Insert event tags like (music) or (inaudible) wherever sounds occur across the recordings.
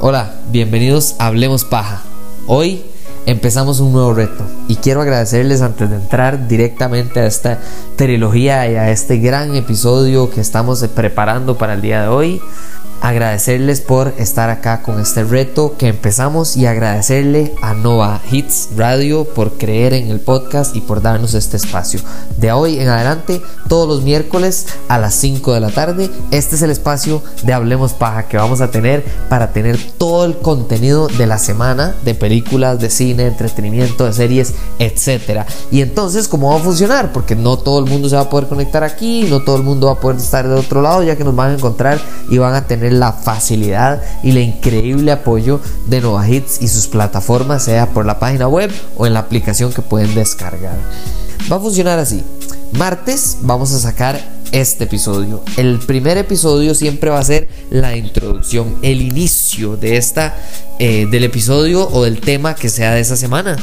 Hola, bienvenidos a Hablemos Paja. Hoy empezamos un nuevo reto y quiero agradecerles antes de entrar directamente a esta trilogía y a este gran episodio que estamos preparando para el día de hoy agradecerles por estar acá con este reto que empezamos y agradecerle a Nova Hits Radio por creer en el podcast y por darnos este espacio. De hoy en adelante, todos los miércoles a las 5 de la tarde, este es el espacio de Hablemos Paja que vamos a tener para tener todo el contenido de la semana de películas, de cine, entretenimiento, de series, etc. Y entonces, ¿cómo va a funcionar? Porque no todo el mundo se va a poder conectar aquí, no todo el mundo va a poder estar de otro lado, ya que nos van a encontrar y van a tener la facilidad y el increíble apoyo de Nova Hits y sus plataformas, sea por la página web o en la aplicación que pueden descargar. Va a funcionar así. Martes vamos a sacar este episodio. El primer episodio siempre va a ser la introducción, el inicio de esta, eh, del episodio o del tema que sea de esa semana.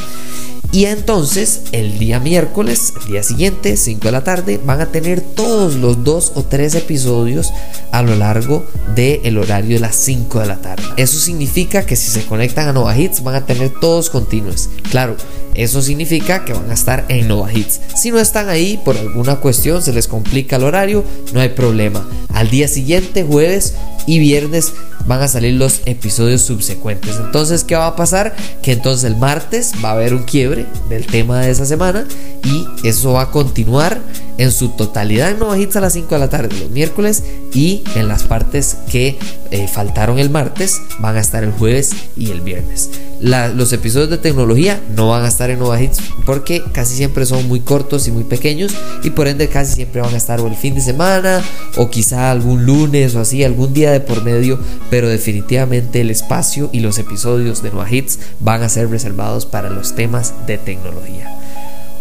Y entonces el día miércoles, el día siguiente, 5 de la tarde, van a tener todos los dos o tres episodios a lo largo del horario de las 5 de la tarde. Eso significa que si se conectan a Nova Hits van a tener todos continuos. Claro, eso significa que van a estar en Nova Hits. Si no están ahí por alguna cuestión, se les complica el horario, no hay problema. Al día siguiente, jueves y viernes, van a salir los episodios subsecuentes. Entonces, ¿qué va a pasar? Que entonces el martes va a haber un quiebre del tema de esa semana y eso va a continuar en su totalidad en Nova Hits a las 5 de la tarde los miércoles y en las partes que eh, faltaron el martes van a estar el jueves y el viernes. Los episodios de tecnología no van a estar en Nova Hits porque casi siempre son muy cortos y muy pequeños y por ende casi siempre van a estar o el fin de semana o quizá algún lunes o así, algún día de por medio, pero definitivamente el espacio y los episodios de Nova Hits van a ser reservados para los temas de tecnología.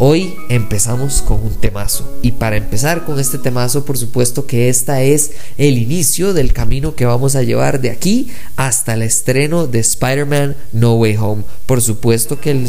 Hoy empezamos con un temazo y para empezar con este temazo por supuesto que esta es el inicio del camino que vamos a llevar de aquí hasta el estreno de Spider-Man No Way Home. Por supuesto que el,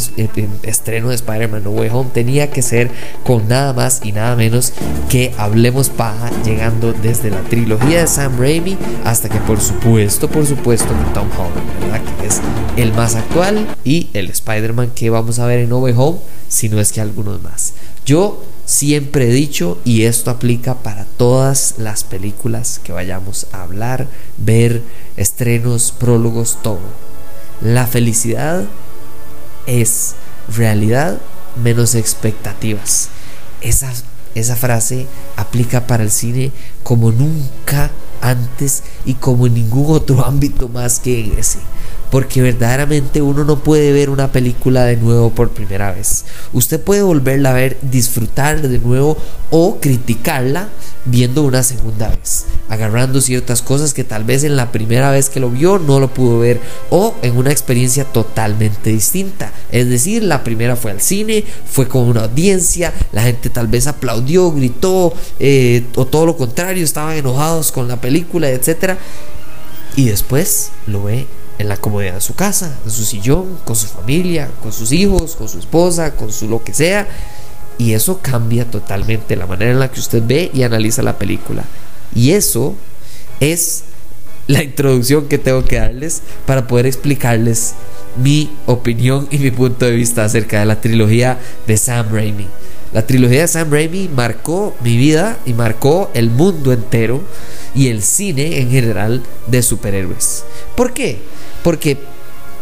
estreno de Spider-Man No Way Home tenía que ser con nada más y nada menos que Hablemos Paja llegando desde la trilogía de Sam Raimi hasta que por supuesto, por supuesto Tom Holland, ¿verdad? Que es el más actual y el Spider-Man que vamos a ver en No Way Home si no es que algunos más. Yo siempre he dicho, y esto aplica para todas las películas que vayamos a hablar, ver, estrenos, prólogos, todo. La felicidad es realidad menos expectativas. Esa, esa frase aplica para el cine como nunca antes y como en ningún otro (laughs) ámbito más que en ese porque verdaderamente uno no puede ver una película de nuevo por primera vez. Usted puede volverla a ver, disfrutarla de nuevo o criticarla viendo una segunda vez, agarrando ciertas cosas que tal vez en la primera vez que lo vio no lo pudo ver o en una experiencia totalmente distinta. Es decir, la primera fue al cine, fue con una audiencia, la gente tal vez aplaudió, gritó eh, o todo lo contrario, estaban enojados con la película, etc. Y después lo ve en la comodidad de su casa, en su sillón, con su familia, con sus hijos, con su esposa, con su lo que sea. Y eso cambia totalmente la manera en la que usted ve y analiza la película. Y eso es la introducción que tengo que darles para poder explicarles mi opinión y mi punto de vista acerca de la trilogía de Sam Raimi. La trilogía de Sam Raimi marcó mi vida y marcó el mundo entero y el cine en general de superhéroes. ¿Por qué? Porque,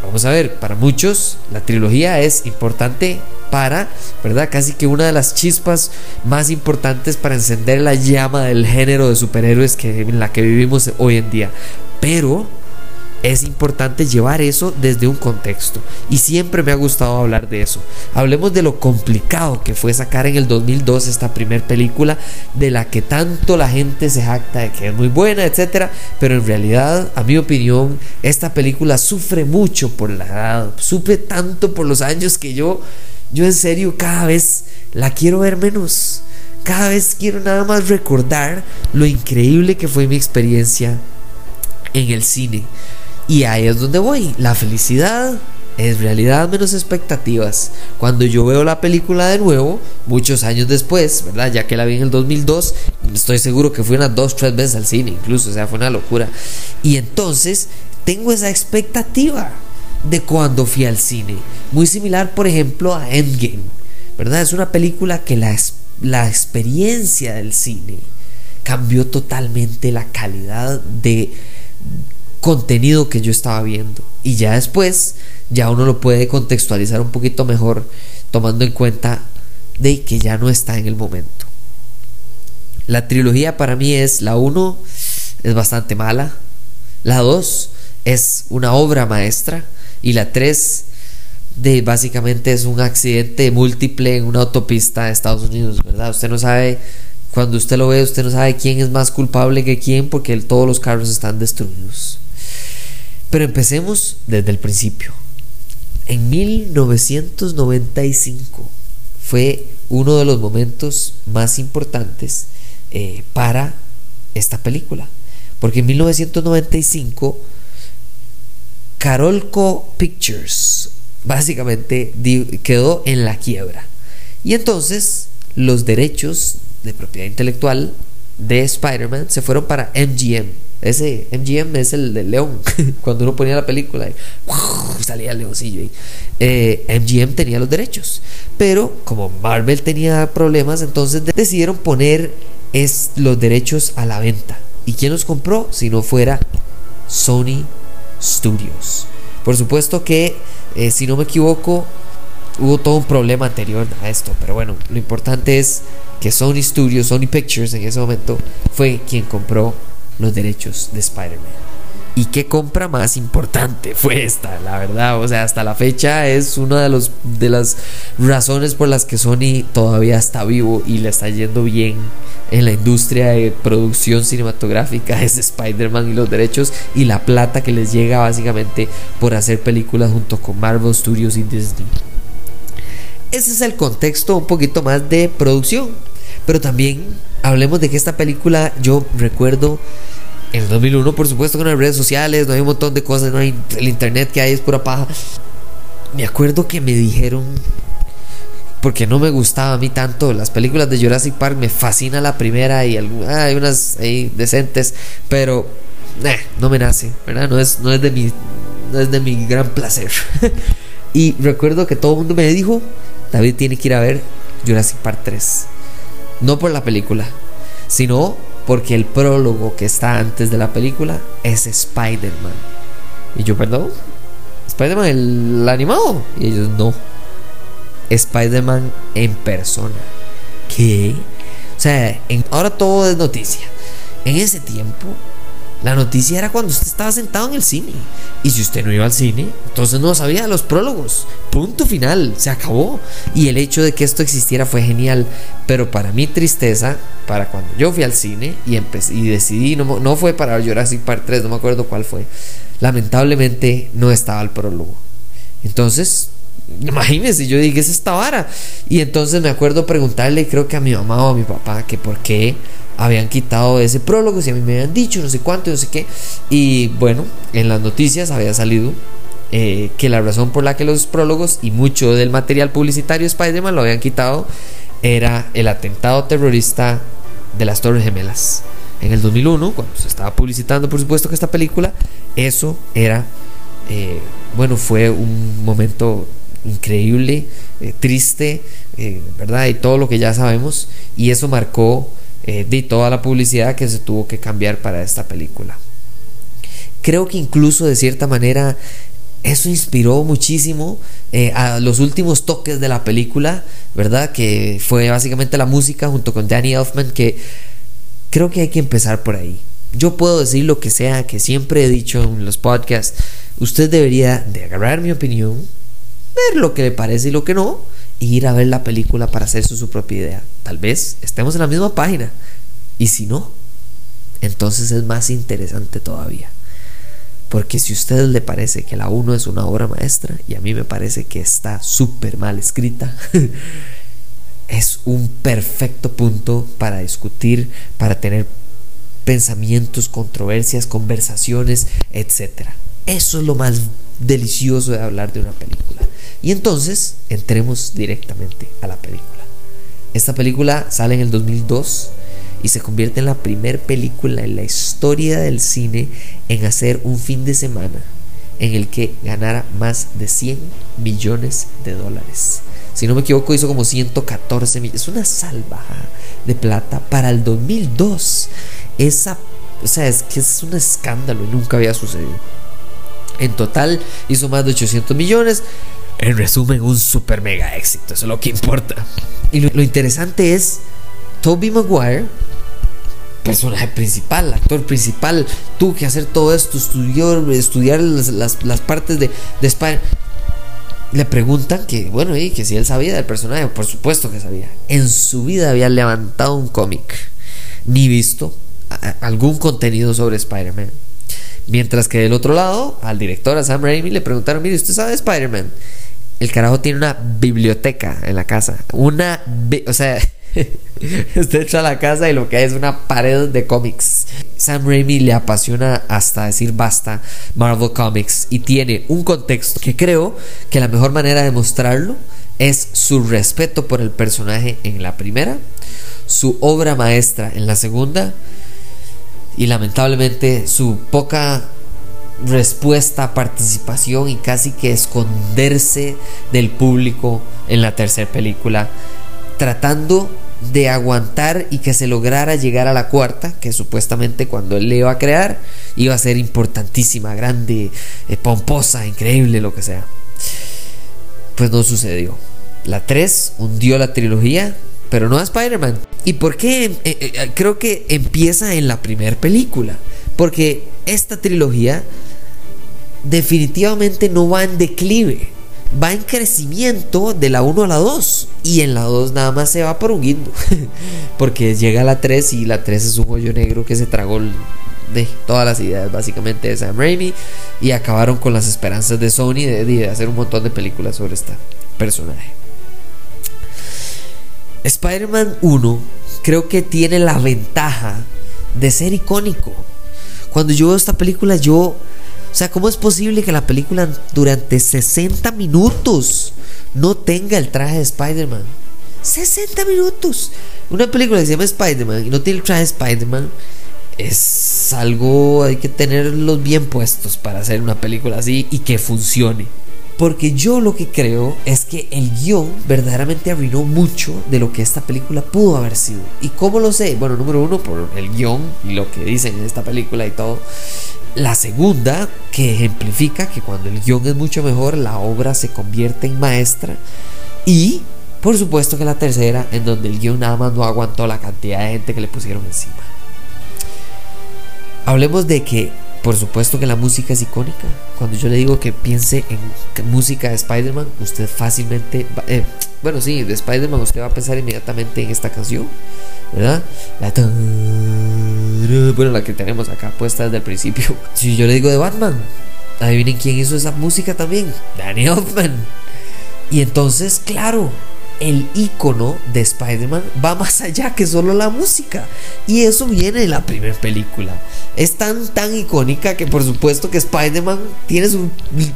vamos a ver, para muchos la trilogía es importante para, ¿verdad? Casi que una de las chispas más importantes para encender la llama del género de superhéroes que, en la que vivimos hoy en día. Pero es importante llevar eso desde un contexto. Y siempre me ha gustado hablar de eso. Hablemos de lo complicado que fue sacar en el 2002 esta primera película de la que tanto la gente se jacta de que es muy buena, etc. Pero en realidad, a mi opinión, esta película sufre mucho por la edad. Sufre tanto por los años que yo, yo en serio cada vez la quiero ver menos. Cada vez quiero nada más recordar lo increíble que fue mi experiencia en el cine. Y ahí es donde voy. La felicidad es realidad menos expectativas. Cuando yo veo la película de nuevo, muchos años después, ¿verdad? Ya que la vi en el 2002, estoy seguro que fui unas dos, tres veces al cine, incluso, o sea, fue una locura. Y entonces tengo esa expectativa de cuando fui al cine. Muy similar, por ejemplo, a Endgame, ¿verdad? Es una película que la, la experiencia del cine cambió totalmente la calidad de contenido que yo estaba viendo. Y ya después, ya uno lo puede contextualizar un poquito mejor, tomando en cuenta de que ya no está en el momento. La trilogía para mí es la 1 es bastante mala, la 2 es una obra maestra y la 3 de básicamente es un accidente múltiple en una autopista de Estados Unidos, ¿verdad? Usted no sabe cuando usted lo ve, usted no sabe quién es más culpable que quién porque todos los carros están destruidos. Pero empecemos desde el principio. En 1995 fue uno de los momentos más importantes eh, para esta película. Porque en 1995 Carolco Pictures básicamente quedó en la quiebra. Y entonces los derechos de propiedad intelectual de Spider-Man se fueron para MGM. Ese MGM es el del león. (laughs) Cuando uno ponía la película, salía el leoncillo ahí. Eh, MGM tenía los derechos. Pero como Marvel tenía problemas, entonces decidieron poner es, los derechos a la venta. ¿Y quién los compró? Si no fuera Sony Studios. Por supuesto que, eh, si no me equivoco, hubo todo un problema anterior a esto. Pero bueno, lo importante es que Sony Studios, Sony Pictures en ese momento fue quien compró los derechos de Spider-Man. ¿Y qué compra más importante fue esta? La verdad, o sea, hasta la fecha es una de, los, de las razones por las que Sony todavía está vivo y le está yendo bien en la industria de producción cinematográfica es Spider-Man y los derechos y la plata que les llega básicamente por hacer películas junto con Marvel Studios y Disney. Ese es el contexto un poquito más de producción. Pero también hablemos de que esta película yo recuerdo en el 2001, por supuesto, con las redes sociales, no hay un montón de cosas, no hay el internet que hay es pura paja. Me acuerdo que me dijeron porque no me gustaba a mí tanto las películas de Jurassic Park, me fascina la primera y hay unas ahí decentes, pero no me nace, ¿verdad? No es, no es de mi no es de mi gran placer. (laughs) y recuerdo que todo el mundo me dijo, David tiene que ir a ver Jurassic Park 3. No por la película, sino porque el prólogo que está antes de la película es Spider-Man. Y yo, perdón, Spider-Man el, animado. Y ellos, no. Spider-Man en persona. ¿Qué? O sea, ahora todo es noticia. En ese tiempo la noticia era cuando usted estaba sentado en el cine. Y si usted no iba al cine, entonces no sabía los prólogos. Punto final, se acabó. Y el hecho de que esto existiera fue genial. Pero para mi tristeza, para cuando yo fui al cine y, empecé, y decidí, no, no fue para Jurassic Park 3, no me acuerdo cuál fue. Lamentablemente no estaba el prólogo. Entonces, imagínense, yo dije, es esta vara. Y entonces me acuerdo preguntarle, creo que a mi mamá o a mi papá, que por qué habían quitado ese prólogo, si a mí me habían dicho, no sé cuánto, no sé qué. Y bueno, en las noticias había salido eh, que la razón por la que los prólogos y mucho del material publicitario de Spider-Man lo habían quitado era el atentado terrorista de las Torres Gemelas. En el 2001, cuando se estaba publicitando, por supuesto, que esta película, eso era, eh, bueno, fue un momento increíble, eh, triste, ¿verdad? Y todo lo que ya sabemos. Y eso marcó eh, de toda la publicidad que se tuvo que cambiar para esta película. Creo que incluso de cierta manera eso inspiró muchísimo eh, a los últimos toques de la película, ¿verdad? Que fue básicamente la música junto con Danny Elfman, que creo que hay que empezar por ahí. Yo puedo decir lo que sea, que siempre he dicho en los podcasts, usted debería de agarrar mi opinión, ver lo que le parece y lo que no, ir a ver la película para hacerse su propia idea. Tal vez estemos en la misma página. Y si no, entonces es más interesante todavía. Porque si a usted le parece que la 1 es una obra maestra y a mí me parece que está súper mal escrita, (laughs) es un perfecto punto para discutir, para tener pensamientos, controversias, conversaciones, etc. Eso es lo más delicioso de hablar de una película. Y entonces entremos directamente a la película. Esta película sale en el 2002 y se convierte en la primera película en la historia del cine en hacer un fin de semana en el que ganara más de 100 millones de dólares. Si no me equivoco, hizo como 114 millones. Es una salvajada de plata para el 2002. Esa, o sea, es que es un escándalo y nunca había sucedido. En total hizo más de 800 millones. En resumen, un super mega éxito. Eso es lo que importa. Y lo, interesante es Toby Maguire personaje principal, actor principal, tuvo que hacer todo esto, estudiar las, partes de, de Spider. Le preguntan que, bueno, y que si él sabía del personaje, por supuesto que sabía. En su vida había levantado un cómic, ni visto algún contenido sobre Spider-Man. Mientras que del otro lado, al director, a Sam Raimi, le preguntaron, mire, ¿usted sabe Spider-Man? El carajo tiene una biblioteca en la casa. Una... O sea... Usted entra a la casa y lo que hay es una pared de cómics. Sam Raimi le apasiona hasta decir basta Marvel Comics y tiene un contexto que creo que la mejor manera de mostrarlo es su respeto por el personaje en la primera, su obra maestra en la segunda y lamentablemente su poca respuesta, participación y casi que esconderse del público en la tercera película tratando de aguantar y que se lograra llegar a la cuarta, que supuestamente cuando él le iba a crear iba a ser importantísima, grande, eh, pomposa, increíble, lo que sea. Pues no sucedió. La 3 hundió la trilogía, pero no a Spider-Man. ¿Y por qué? Eh, eh, creo que empieza en la primera película. Porque esta trilogía definitivamente no va en declive va en crecimiento de la 1 a la 2. Y en la 2 nada más se va por un guindo. (laughs) Porque llega la 3 y la 3 es un hoyo negro que se tragó de todas las ideas básicamente de Sam Raimi. Y acabaron con las esperanzas de Sony de, de hacer un montón de películas sobre este personaje. Spider-Man 1 creo que tiene la ventaja de ser icónico. Cuando yo veo esta película yo o sea, ¿cómo es posible que la película durante 60 minutos no tenga el traje de Spider-Man? 60 minutos. Una película que se llama Spider-Man y no tiene el traje de Spider-Man es algo, hay que tenerlos bien puestos para hacer una película así y que funcione. Porque yo lo que creo es que el guion verdaderamente arruinó mucho de lo que esta película pudo haber sido. ¿Y cómo lo sé? Bueno, número uno, por el guion y lo que dicen en esta película y todo. La segunda, que ejemplifica que cuando el guion es mucho mejor, la obra se convierte en maestra. Y, por supuesto, que la tercera, en donde el guion nada más no aguantó la cantidad de gente que le pusieron encima. Hablemos de que, por supuesto, que la música es icónica. Cuando yo le digo que piense en música de Spider-Man, usted fácilmente. Eh, bueno, sí, de Spider-Man usted va a pensar inmediatamente en esta canción, ¿verdad? La bueno, la que tenemos acá puesta desde el principio. (laughs) Si yo le digo de Batman, adivinen quién hizo esa música también, Danny Hoffman. Y entonces, claro, el icono de Spider-Man va más allá que solo la música. Y eso viene de la primera película. Es tan, tan icónica que por supuesto que Spider-Man tiene su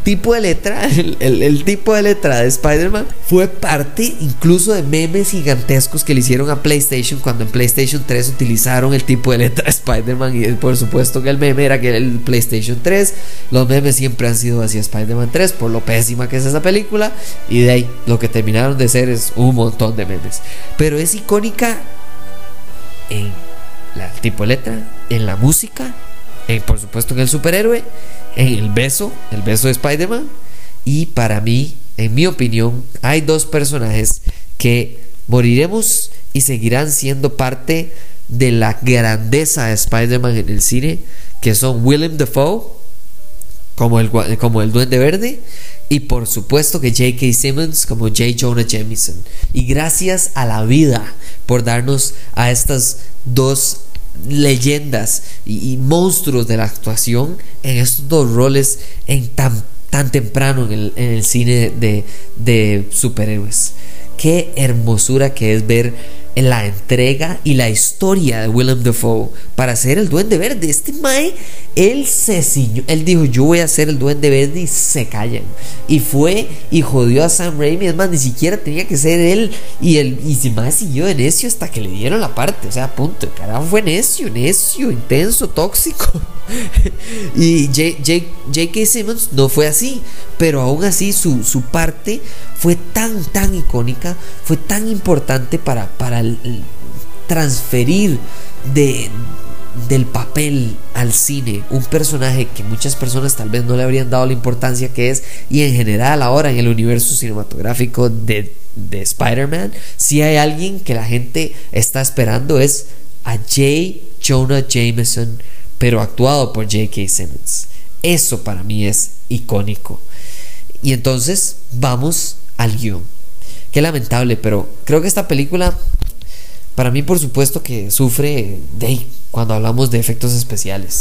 tipo de letra. (laughs) El, tipo de letra de Spider-Man fue parte incluso de memes gigantescos que le hicieron a PlayStation cuando en PlayStation 3 utilizaron el tipo de letra de Spider-Man. Y por supuesto que el meme era que el PlayStation 3. Los memes siempre han sido así Spider-Man 3 por lo pésima que es esa película. Y de ahí lo que terminaron de ser es un montón de memes. Pero es icónica en la tipo letra, en la música, en, por supuesto en el superhéroe, en el beso, el beso de Spider-Man. Y para mí, en mi opinión, hay dos personajes que moriremos y seguirán siendo parte de la grandeza de Spider-Man en el cine, que son Willem Dafoe, como el, como el Duende Verde, y por supuesto que J.K. Simmons como J. Jonah Jameson. Y gracias a la vida por darnos a estas dos leyendas y, monstruos de la actuación en estos dos roles en tan, tan temprano en el, cine de, de superhéroes. Qué hermosura que es ver la entrega y la historia de Willem Dafoe para ser el Duende Verde. Este Mae él se ciñó, él dijo, yo voy a ser el duende verde y se callan. Y fue y jodió a Sam Raimi, es más, ni siquiera tenía que ser él. Y, el, y más siguió de necio hasta que le dieron la parte, o sea, punto, el carajo fue necio, necio, intenso, tóxico. (laughs) y J.K. Simmons no fue así, pero aún así su, su, parte fue tan, tan icónica, fue tan importante para, para transferir de, del papel al cine, un personaje que muchas personas tal vez no le habrían dado la importancia que es, y en general ahora en el universo cinematográfico de, de Spider-Man, si hay alguien que la gente está esperando es a J. Jonah Jameson, pero actuado por J.K. Simmons. Eso para mí es icónico. Y entonces vamos al guion. Qué lamentable, pero creo que esta película, para mí por supuesto que sufre de cuando hablamos de efectos especiales.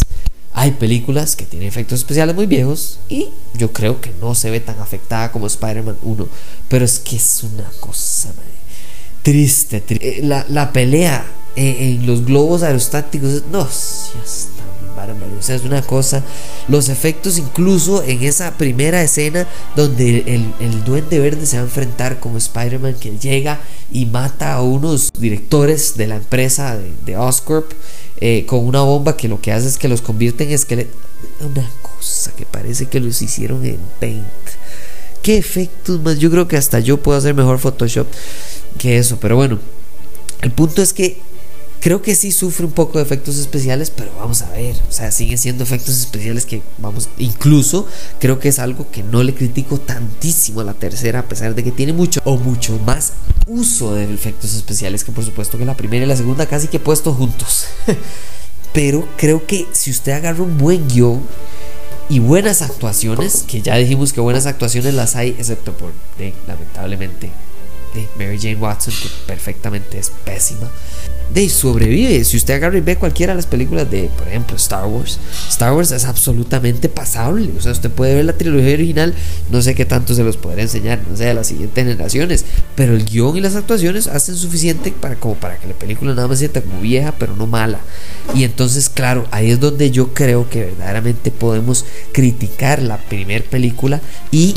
Hay películas que tienen efectos especiales muy viejos y yo creo que no se ve tan afectada como Spider-Man 1. Pero es que es una cosa triste, triste. Eh, la, pelea en, los globos aerostáticos, no, O sea, es una cosa. Los efectos, incluso en esa primera escena donde el, Duende Verde se va a enfrentar con Spider-Man, que llega y mata a unos directores de la empresa de Oscorp eh, con una bomba que lo que hace es que los convierte en esqueletos. Una cosa que parece que los hicieron en Paint. ¿Qué efectos más? Yo creo que hasta yo puedo hacer mejor Photoshop que eso. Pero bueno, el punto es que creo que sí sufre un poco de efectos especiales, pero vamos a ver. O sea, siguen siendo efectos especiales que vamos. Incluso creo que es algo que no le critico tantísimo a la tercera, a pesar de que tiene mucho o mucho más uso de efectos especiales que por supuesto que la primera y la segunda casi que he puesto juntos. (laughs) Pero creo que si usted agarra un buen guion y buenas actuaciones, que ya dijimos que buenas actuaciones las hay, excepto por, lamentablemente, de Mary Jane Watson, que perfectamente es pésima de sobrevive. Si usted agarra y ve cualquiera de las películas de, por ejemplo, Star Wars, Star Wars es absolutamente pasable. O sea, usted puede ver la trilogía original, no sé qué tanto se los podrá enseñar, no sé, a las siguientes generaciones, pero el guion y las actuaciones hacen suficiente para, como para que la película nada más sienta como vieja, pero no mala. Y entonces, claro, ahí es donde yo creo que verdaderamente podemos criticar la primera película y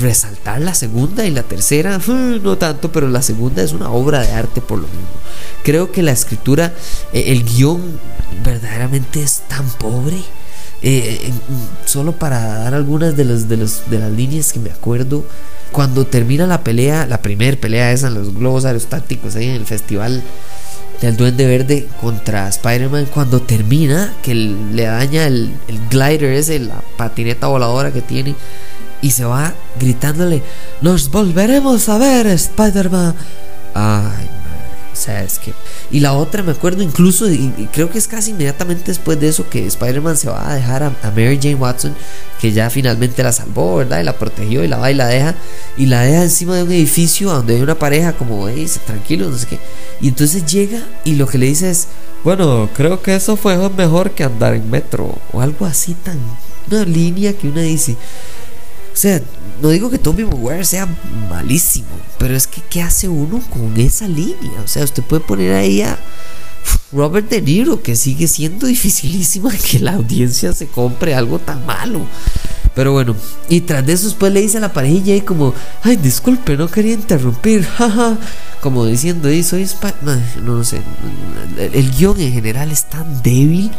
resaltar la segunda y la tercera, no tanto, pero la segunda es una obra de arte por lo mismo. Creo que la escritura, eh, el guion verdaderamente es tan pobre. Eh, solo para dar algunas de, los, de, los, de las líneas que me acuerdo, cuando termina la pelea, la primera pelea esa en los globos aerostáticos ahí en el festival del Duende Verde contra Spider-Man, cuando termina, que le daña el, el glider ese, la patineta voladora que tiene y se va gritándole, nos volveremos a ver, Spider-Man. Ay, o sea, es que... Y la otra, me acuerdo incluso, y, creo que es casi inmediatamente después de eso, que Spider-Man se va a dejar a, Mary Jane Watson, que ya finalmente la salvó, ¿verdad? Y la protegió y la va y la deja. Y la deja encima de un edificio donde hay una pareja como, hey, tranquilo, no sé qué. Y entonces llega y lo que le dice es, bueno, creo que eso fue mejor que andar en metro. O algo así tan... Una línea que uno dice... O sea, no digo que Tommy Maguire sea malísimo, pero es que ¿qué hace uno con esa línea? O sea, usted puede poner ahí a Robert De Niro, que sigue siendo (laughs) dificilísima que la audiencia se compre algo tan malo. Pero bueno, y tras de eso después le dice a la parejilla y como, ay, disculpe, no quería interrumpir, (laughs) jaja, como diciendo, y soy no, no, sé, el, guion en general es tan débil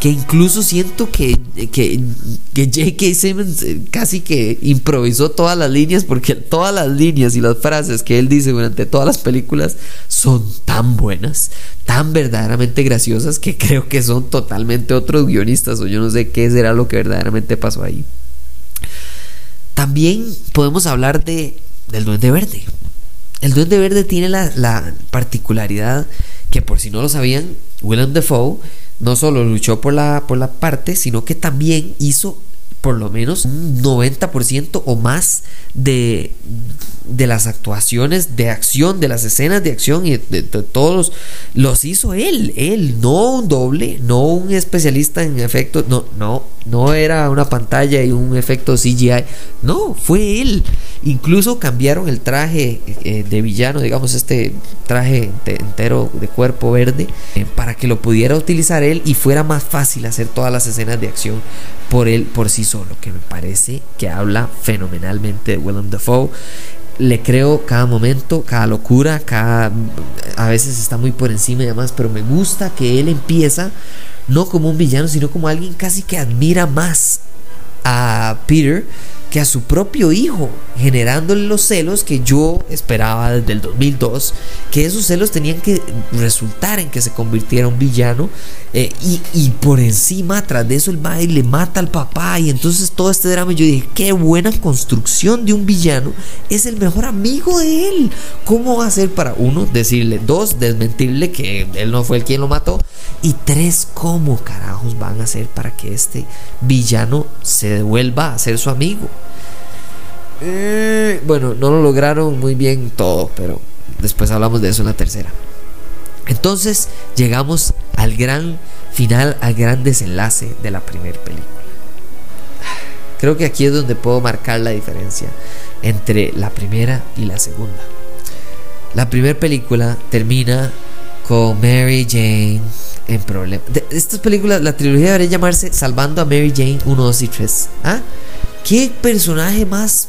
que incluso siento que, que, que J.K. Simmons eh, casi que improvisó todas las líneas porque todas las líneas y las frases que él dice durante todas las películas son tan buenas, tan verdaderamente graciosas que creo que son totalmente otros guionistas o yo no sé qué será lo que verdaderamente pasó ahí. También podemos hablar de, del Duende Verde. El Duende Verde tiene la, particularidad que por si no lo sabían, Willem Dafoe no solo luchó por la, por la parte, sino que también hizo por lo menos un 90% o más de, de las actuaciones de acción, de las escenas de acción y de, todos los, hizo él, él, no un doble, no un especialista en efectos, no, no, no era una pantalla y un efecto CGI, no, fue él. Incluso cambiaron el traje eh, de villano, digamos, este traje entero de cuerpo verde, eh, para que lo pudiera utilizar él y fuera más fácil hacer todas las escenas de acción por él por sí solo, que me parece que habla fenomenalmente de Willem Dafoe. Le creo cada momento, cada locura, cada a veces está muy por encima y demás, pero me gusta que él empieza no como un villano, sino como alguien casi que admira más a Peter que a su propio hijo, generándole los celos que yo esperaba desde el 2002, que esos celos tenían que resultar en que se convirtiera un villano, eh, y, por encima, tras de eso, el mae le mata al papá, y entonces todo este drama, yo dije, qué buena construcción de un villano, es el mejor amigo de él. ¿Cómo va a ser para uno decirle, dos, desmentirle que él no fue el quien lo mató, y tres, cómo carajos van a hacer para que este villano se devuelva a ser su amigo? Eh, bueno, no lo lograron muy bien todo, pero después hablamos de eso en la tercera. Entonces llegamos al gran final, al gran desenlace de la primera película. Creo que aquí es donde puedo marcar la diferencia entre la primera y la segunda. La primera película termina con Mary Jane en problemas. Estas películas, la trilogía debería llamarse Salvando a Mary Jane 1, 2 y 3. ¿Ah? ¿Qué personaje más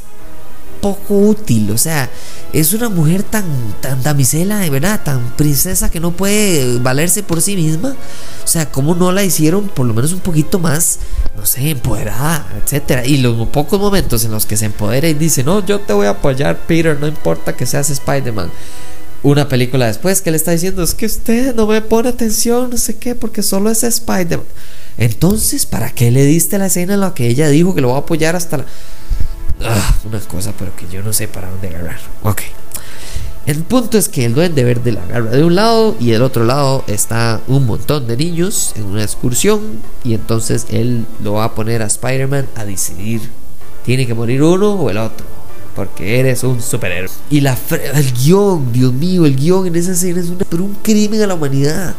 poco útil. O sea, es una mujer tan, tan damisela, de verdad, tan princesa que no puede valerse por sí misma. O sea, ¿cómo no la hicieron por lo menos un poquito más, no sé, empoderada, etcétera? Y los pocos momentos en los que se empodera y dice, no, yo te voy a apoyar, Peter, no importa que seas Spider-Man. Una película después que le está diciendo, es que usted no me pone atención, no sé qué, porque solo es Spider-Man. Entonces, ¿para qué le diste la escena en la que ella dijo que lo va a apoyar hasta la... Ah, una cosa, pero que yo no sé para dónde agarrar. Ok. El punto es que el duende verde la agarra de un lado y del otro lado está un montón de niños en una excursión y entonces él lo va a poner a Spider-Man a decidir. Tiene que morir uno o el otro. Porque eres un superhéroe. Y la el guion, Dios mío, el guion en esa escena es un crimen a la humanidad.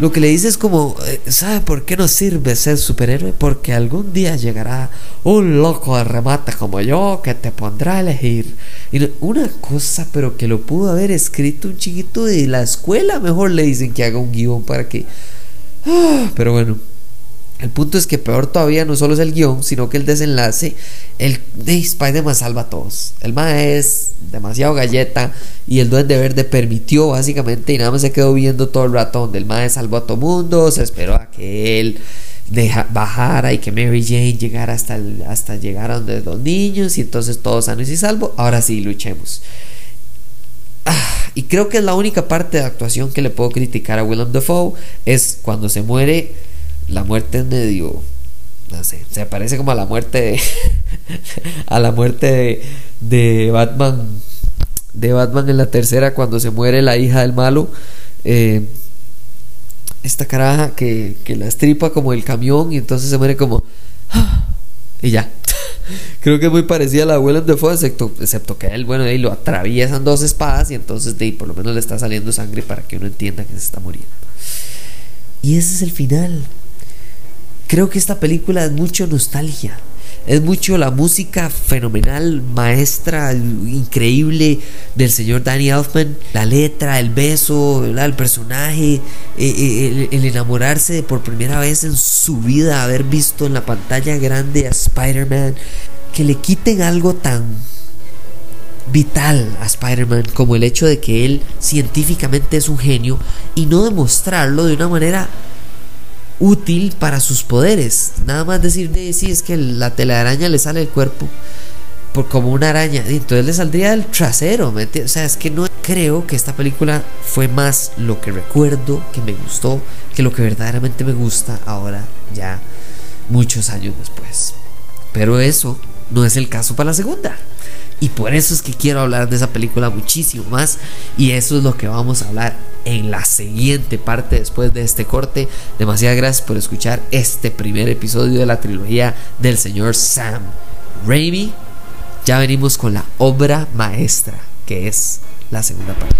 Lo que le dice es como, eh, ¿sabe por qué no sirve ser superhéroe? Porque algún día llegará un loco de remata como yo que te pondrá a elegir. Y una cosa, pero que lo pudo haber escrito un chiquito de la escuela. Mejor le dicen que haga un guion para que... Ah, pero bueno, el punto es que peor todavía no solo es el guion, sino que el desenlace, el de Spider-Man salva a todos. El mae es demasiado galleta y el Duende Verde permitió básicamente y nada más se quedó viendo todo el rato donde el mae salvó a todo mundo, se esperó a que él bajara y que Mary Jane llegara hasta, hasta llegar a donde los niños y entonces todos sanos y salvo. Ahora sí, luchemos. Ah, y creo que es la única parte de actuación que le puedo criticar a Willem Dafoe es cuando se muere la muerte es medio no sé, se parece como a la muerte de, (laughs) a la muerte de, Batman de Batman en la tercera cuando se muere la hija del malo eh, esta caraja que, que la estripa como el camión y entonces se muere como (gasps) y ya. (laughs) Creo que es muy parecida a la abuela de fuego excepto, excepto que él bueno ahí lo atraviesan dos espadas y entonces de por lo menos le está saliendo sangre para que uno entienda que se está muriendo. Y ese es el final Creo que esta película es mucho nostalgia. Es mucho la música fenomenal, maestra, increíble del señor Danny Elfman. La letra, el beso, el personaje, eh, eh, el, enamorarse de por primera vez en su vida, haber visto en la pantalla grande a Spider-Man. Que le quiten algo tan vital a Spider-Man como el hecho de que él científicamente es un genio y no demostrarlo de una manera útil para sus poderes. Nada más decir de sí es que la telaraña le sale del cuerpo por como una araña. Y entonces le saldría del trasero. O sea, es que no creo que esta película fue más lo que recuerdo, que me gustó, que lo que verdaderamente me gusta ahora, ya muchos años después. Pero eso no es el caso para la segunda. Y por eso es que quiero hablar de esa película muchísimo más. Y eso es lo que vamos a hablar en la siguiente parte después de este corte. Demasiadas gracias por escuchar este primer episodio de la trilogía del señor Sam Raimi. Ya venimos con la obra maestra, que es la segunda parte.